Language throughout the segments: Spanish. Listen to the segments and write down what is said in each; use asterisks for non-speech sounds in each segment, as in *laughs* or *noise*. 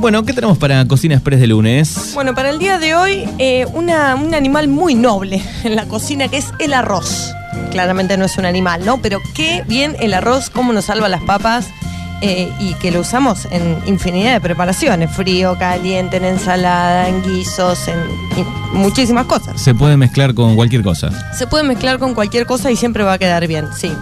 Bueno, ¿qué tenemos para Cocina Express de lunes? Bueno, para el día de hoy, eh, un animal muy noble en la cocina que es el arroz. Claramente no es un animal, ¿no? Pero qué bien el arroz, cómo nos salva las papas eh, y que lo usamos en infinidad de preparaciones. Frío, caliente, en ensalada, en guisos, en, en muchísimas cosas. Se puede mezclar con cualquier cosa. Se puede mezclar con cualquier cosa y siempre va a quedar bien, sí.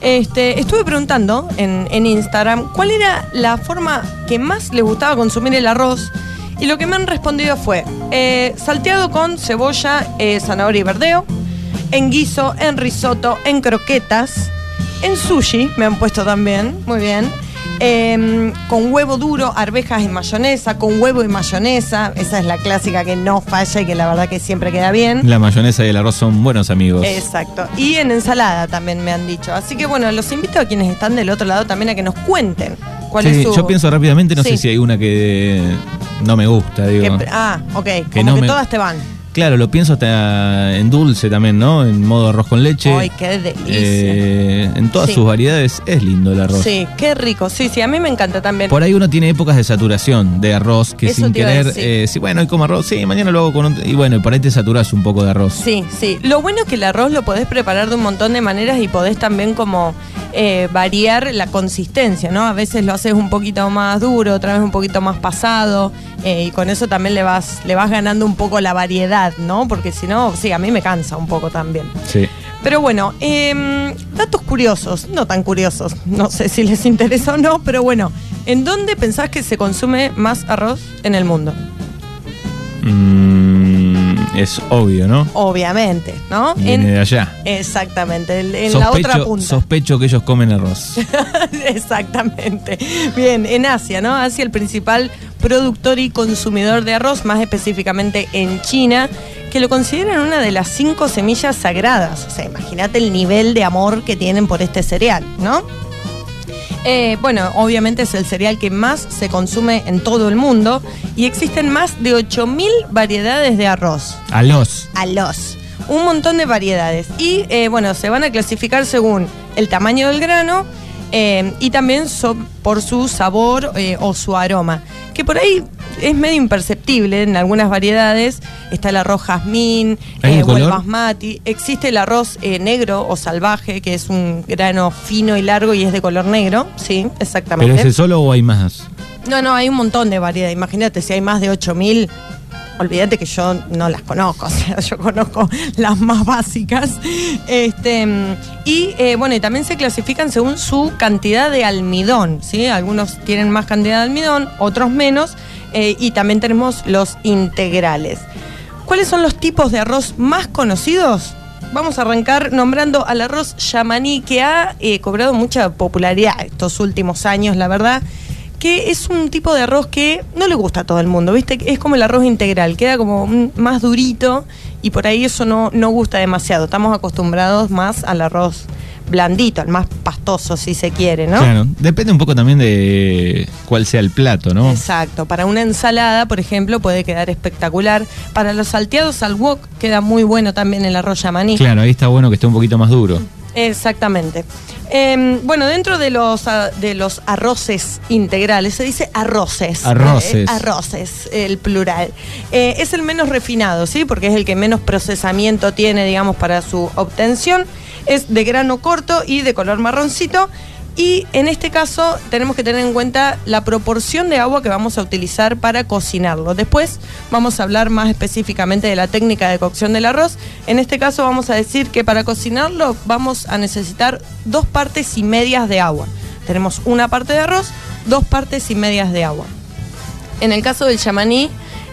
Este, estuve preguntando en, en Instagram cuál era la forma que más les gustaba consumir el arroz y lo que me han respondido fue eh, salteado con cebolla, eh, zanahoria y verdeo, en guiso, en risotto, en croquetas, en sushi me han puesto también, muy bien. Em, con huevo duro, arvejas y mayonesa, con huevo y mayonesa. Esa es la clásica que no falla y que la verdad que siempre queda bien. La mayonesa y el arroz son buenos amigos. Exacto. Y en ensalada también me han dicho. Así que bueno, los invito a quienes están del otro lado también a que nos cuenten cuál Sí, es su. Yo pienso rápidamente, no Sí. sé si hay una que no me gusta, digo. que- ah, ok. Como no que me- todas te van. Claro, lo pienso hasta en dulce también, ¿no? En modo arroz con leche. Ay, qué delicia. Eh, en todas Sí. sus variedades es lindo el arroz. Sí, qué rico. Sí, sí, a mí me encanta también. Por ahí uno tiene épocas de saturación de arroz que Eso sin querer, eh, sí, bueno, hoy como arroz, sí, mañana lo hago con un... Y bueno, por ahí te saturas un poco de arroz. Sí, sí. Lo bueno es que el arroz lo podés preparar de un montón de maneras y podés también como eh, variar la consistencia, ¿no? A veces lo haces un poquito más duro, otra vez un poquito más pasado y con eso también le vas, le vas ganando un poco la variedad, ¿no? Porque si no, sí, a mí me cansa un poco también. Sí. Pero bueno, em, datos curiosos, no tan curiosos, no sé si les interesa o no, pero bueno, ¿en dónde pensás que se consume más arroz en el mundo? Mm, es obvio, ¿no? Obviamente, ¿no? Viene de allá. Exactamente, en, en la otra punta. sospecho que ellos comen arroz. *laughs* Exactamente. Bien, en Asia, ¿no? Asia el principal productor y consumidor de arroz, más específicamente en China, que lo consideran una de las cinco semillas sagradas. O sea, imagínate el nivel de amor que tienen por este cereal, ¿no? Eh, bueno, obviamente es el cereal que más se consume en todo el mundo y existen más de 8.000 variedades de arroz A los. a los. Un montón de variedades. Y eh, bueno, se van a clasificar según el tamaño del grano eh, y también so- por su sabor o su aroma. Que por ahí es medio imperceptible en algunas variedades. Está el arroz jazmín, ¿Hay de o el basmati. Existe el arroz eh, negro o salvaje, que es un grano fino y largo y es de color negro. Sí, exactamente. ¿Pero ese solo o hay más? No, no, hay un montón de variedades. Imagínate, si hay más de 8000, olvídate que yo no las conozco. *laughs* O sea, yo conozco las más básicas. Este, y eh, bueno, también se clasifican según su cantidad de almidón. ¿sí? Algunos tienen más cantidad de almidón, otros menos. eh, y también tenemos los integrales. ¿Cuáles son los tipos de arroz más conocidos? Vamos a arrancar nombrando al arroz yamaní, que ha eh, cobrado mucha popularidad estos últimos años, la verdad que es un tipo de arroz que no le gusta a todo el mundo, ¿viste? Es como el arroz integral, queda como más durito y por ahí eso no, no gusta demasiado. Estamos acostumbrados más al arroz blandito, al más pastoso, si se quiere, ¿no? Claro. Depende un poco también de cuál sea el plato, ¿no? Exacto, para una ensalada, por ejemplo, puede quedar espectacular. Para los salteados al wok queda muy bueno también el arroz yamaní. Claro, ahí está bueno que esté un poquito más duro. Exactamente. Em, bueno, dentro de los, de los arroces integrales se dice arroces. Arroces. Eh, arroces, el plural. Eh, es el menos refinado, ¿sí? Porque es el que menos procesamiento tiene, digamos, para su obtención. Es de grano corto y de color marroncito. Y en este caso tenemos que tener en cuenta la proporción de agua que vamos a utilizar para cocinarlo. Después vamos a hablar más específicamente de la técnica de cocción del arroz. En este caso vamos a decir que para cocinarlo vamos a necesitar dos partes y medias de agua. Tenemos una parte de arroz, dos partes y medias de agua. En el caso del yamaní,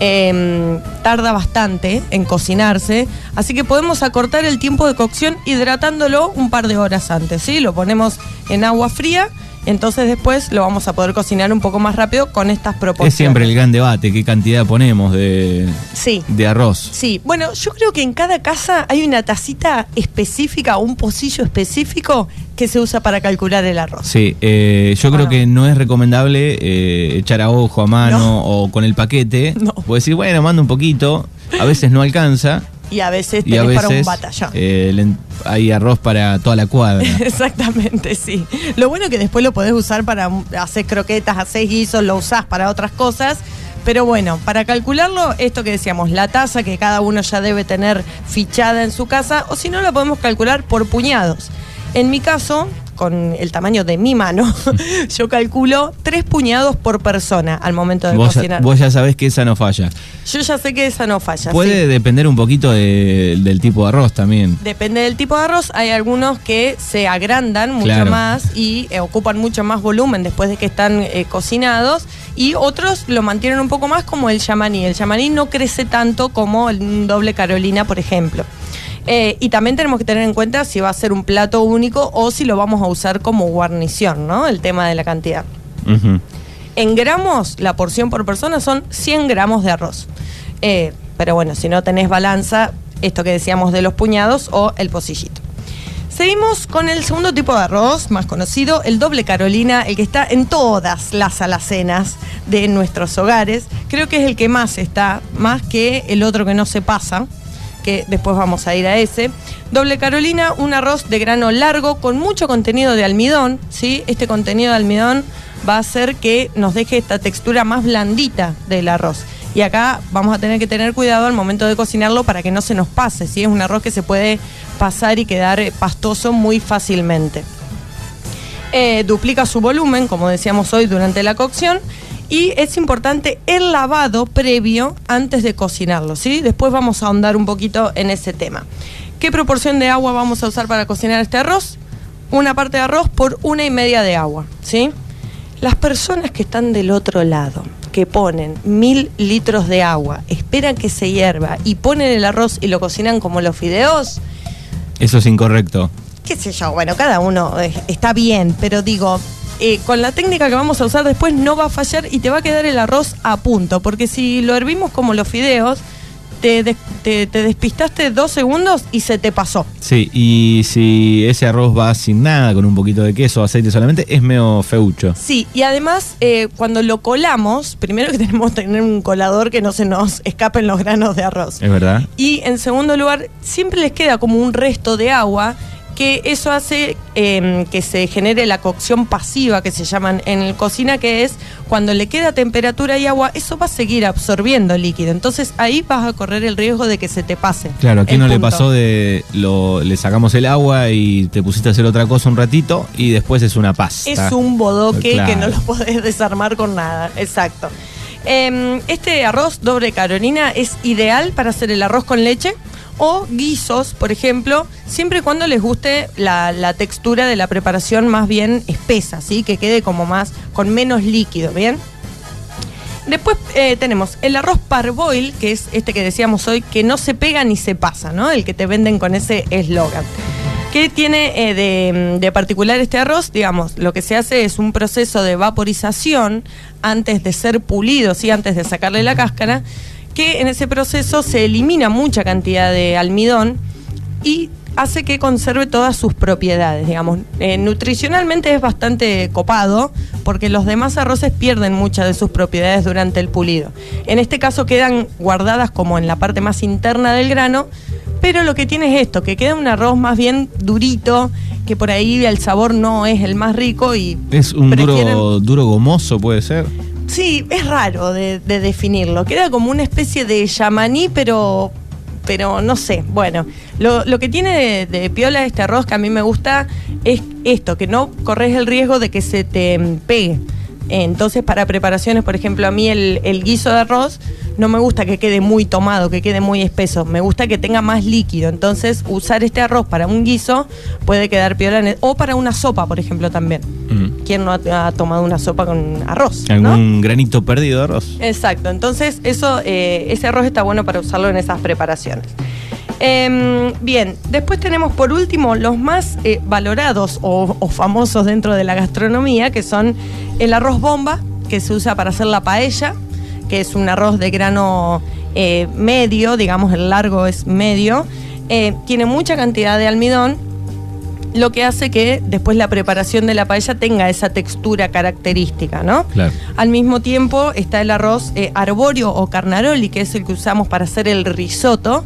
eh, tarda bastante en cocinarse, así que podemos acortar el tiempo de cocción hidratándolo un par de horas antes, ¿sí? Lo ponemos en agua fría, entonces después lo vamos a poder cocinar un poco más rápido con estas proporciones. Es siempre el gran debate, qué cantidad ponemos de, Sí. de arroz. Sí, bueno, yo creo que en cada casa hay una tacita específica un pocillo específico que se usa para calcular el arroz. Sí, eh, yo creo que no es recomendable eh, echar a ojo, a mano No. o con el paquete. No. Puedes decir, bueno, manda un poquito, a veces no alcanza. Y a veces Y a tenés para un batallón. eh, hay arroz para toda la cuadra. *laughs* Exactamente, sí. Lo bueno es que después lo podés usar para hacer croquetas, hacer guisos, lo usás para otras cosas. Pero bueno, para calcularlo, esto que decíamos, la tasa que cada uno ya debe tener fichada en su casa, o si no, la podemos calcular por puñados. En mi caso, con el tamaño de mi mano, *laughs* yo calculo tres puñados por persona al momento de Vos, cocinar. vos ya sabés que esa no falla. Yo ya sé que esa no falla. Puede sí. depender un poquito de- del tipo de arroz también. Depende del tipo de arroz, hay algunos que se agrandan mucho Claro. más y eh, ocupan mucho más volumen después de que están eh, cocinados y otros lo mantienen un poco más como el yamaní. El yamaní no crece tanto como el doble carolina, por ejemplo. Eh, y también tenemos que tener en cuenta si va a ser un plato único o si lo vamos a usar como guarnición, ¿no? El tema de la cantidad. En gramos, la porción por persona son 100 gramos de arroz. Eh, pero bueno, si no tenés balanza, esto que decíamos de los puñados o el pocillito. Seguimos con el segundo tipo de arroz, más conocido, el doble carolina, el que está en todas las alacenas de nuestros hogares. Creo que es el que más está, más que el otro que no se pasa, que después vamos a ir a ese. Doble carolina, un arroz de grano largo con mucho contenido de almidón, ¿sí? Este contenido de almidón va a hacer que nos deje esta textura más blandita del arroz. Y acá vamos a tener que tener cuidado al momento de cocinarlo para que no se nos pase. Es un arroz que se puede pasar y quedar eh, pastoso muy fácilmente. Eh, duplica su volumen, como decíamos hoy, durante la cocción. Y es importante el lavado previo antes de cocinarlo, ¿sí? Después vamos a ahondar un poquito en ese tema. ¿Qué proporción de agua vamos a usar para cocinar este arroz? Una parte de arroz por una y media de agua, ¿sí? Las personas que están del otro lado, que ponen mil litros de agua, esperan que se hierva y ponen el arroz y lo cocinan como los fideos, Eso es incorrecto. qué sé yo, bueno, cada uno eh, está bien, pero digo, eh, con la técnica que vamos a usar después no va a fallar y te va a quedar el arroz a punto, porque si lo hervimos como los fideos, te, des- te- te despistaste dos segundos y se te pasó. Sí, y si ese arroz va sin nada, con un poquito de queso o aceite solamente, es medio feucho. Sí, y además eh, cuando lo colamos, primero que *laughs* tenemos que tener un colador que no se nos escapen los granos de arroz. ¿Es verdad? Y en segundo lugar, siempre les queda como un resto de agua que eso hace eh, que se genere la cocción pasiva que se llaman en el cocina, que es cuando le queda temperatura y agua, eso va a seguir absorbiendo líquido. Entonces ahí vas a correr el riesgo de que se te pase. Claro, aquí no le pasó de lo, le sacamos el agua y te pusiste a hacer otra cosa un ratito y después es una pasta. Es un bodoque Claro. que no lo podés desarmar con nada. Exacto. Em, este arroz doble carolina es ideal para hacer el arroz con leche o guisos, por ejemplo, siempre y cuando les guste la, textura de la preparación más bien espesa, ¿sí? Que quede como más, con menos líquido, ¿bien? Después eh, tenemos el arroz parboil, que es este que decíamos hoy, que no se pega ni se pasa, ¿no? El que te venden con ese eslogan. ¿Qué tiene eh, de, de particular este arroz? Digamos, lo que se hace es un proceso de vaporización antes de ser pulido, ¿sí? antes de sacarle la cáscara, que en ese proceso se elimina mucha cantidad de almidón y hace que conserve todas sus propiedades, digamos. Eh, nutricionalmente es bastante copado porque los demás arroces pierden muchas de sus propiedades durante el pulido. En este caso quedan guardadas como en la parte más interna del grano, pero lo que tiene es esto, que queda un arroz más bien durito, que por ahí el sabor no es el más rico y Es un prefieren- duro, duro gomoso, puede ser. Sí, es raro de, de definirlo. Queda como una especie de yamaní, pero, pero no sé. Bueno, lo, que tiene de, piola este arroz que a mí me gusta es esto, que no corres el riesgo de que se te pegue. Entonces, para preparaciones, por ejemplo, a mí el guiso de arroz no me gusta que quede muy tomado, que quede muy espeso. Me gusta que tenga más líquido. Entonces, usar este arroz para un guiso puede quedar piola. en el- o para una sopa, por ejemplo, también. Mm. ¿Quién no ha, ha tomado una sopa con arroz? ¿no? Algún granito perdido de arroz. Exacto, entonces eso, eh, ese arroz está bueno para usarlo en esas preparaciones. Em, bien, después tenemos por último los más eh, valorados o, o famosos dentro de la gastronomía, que son el arroz bomba, que se usa para hacer la paella, que es un arroz de grano eh, medio, digamos el largo es medio, Eh, tiene mucha cantidad de almidón, lo que hace que después la preparación de la paella tenga esa textura característica, ¿no? Claro. Al mismo tiempo está el arroz eh, arbóreo o carnaroli, que es el que usamos para hacer el risotto,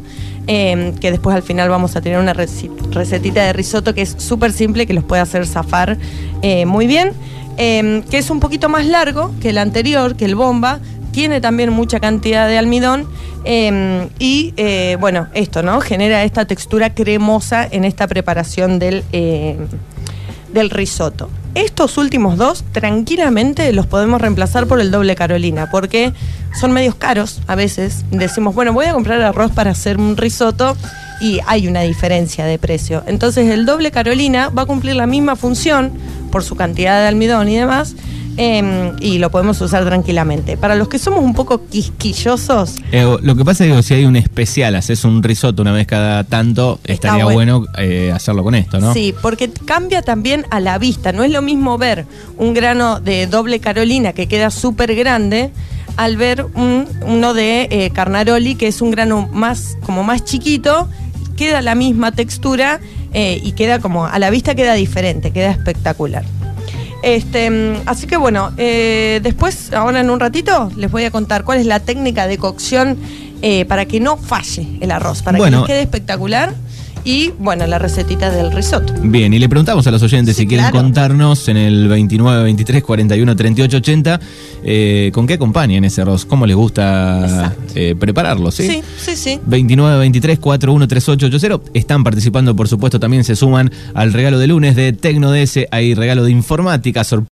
eh, que después al final vamos a tener una recetita de risotto que es súper simple, que los puede hacer zafar eh, muy bien, que es un poquito más largo que el anterior, que el bomba, tiene también mucha cantidad de almidón y bueno, esto, ¿no? Genera esta textura cremosa en esta preparación del, del risotto. Estos últimos dos tranquilamente los podemos reemplazar por el doble Carolina, porque son medios caros a veces. Decimos, bueno, voy a comprar arroz para hacer un risotto y hay una diferencia de precio. Entonces el doble Carolina va a cumplir la misma función por su cantidad de almidón y demás, Em, y lo podemos usar tranquilamente. Para los que somos un poco quisquillosos. Eh, lo que pasa es que si hay un especial, haces un risotto una vez cada tanto, estaría bueno, eh, hacerlo con esto, ¿no? Sí, porque cambia también a la vista. No es lo mismo ver un grano de doble Carolina que queda súper grande al ver un, uno de eh, Carnaroli que es un grano más como más chiquito queda la misma textura y queda como a la vista queda diferente, queda espectacular. Este, así que bueno, eh, después, ahora en un ratito, les voy a contar cuál es la técnica de cocción eh, para que no falle el arroz, para que quede espectacular y bueno, la recetita del risotto. Bien, y le preguntamos a los oyentes si quieren contarnos en el 29 23 41 38 80 con qué acompañan ese arroz, cómo les gusta eh, prepararlo, ¿sí? Sí, sí, sí. 29 23 41 38 80 están participando, por supuesto, también se suman al regalo de lunes de Tecno DS, hay regalo de informática, sorpresa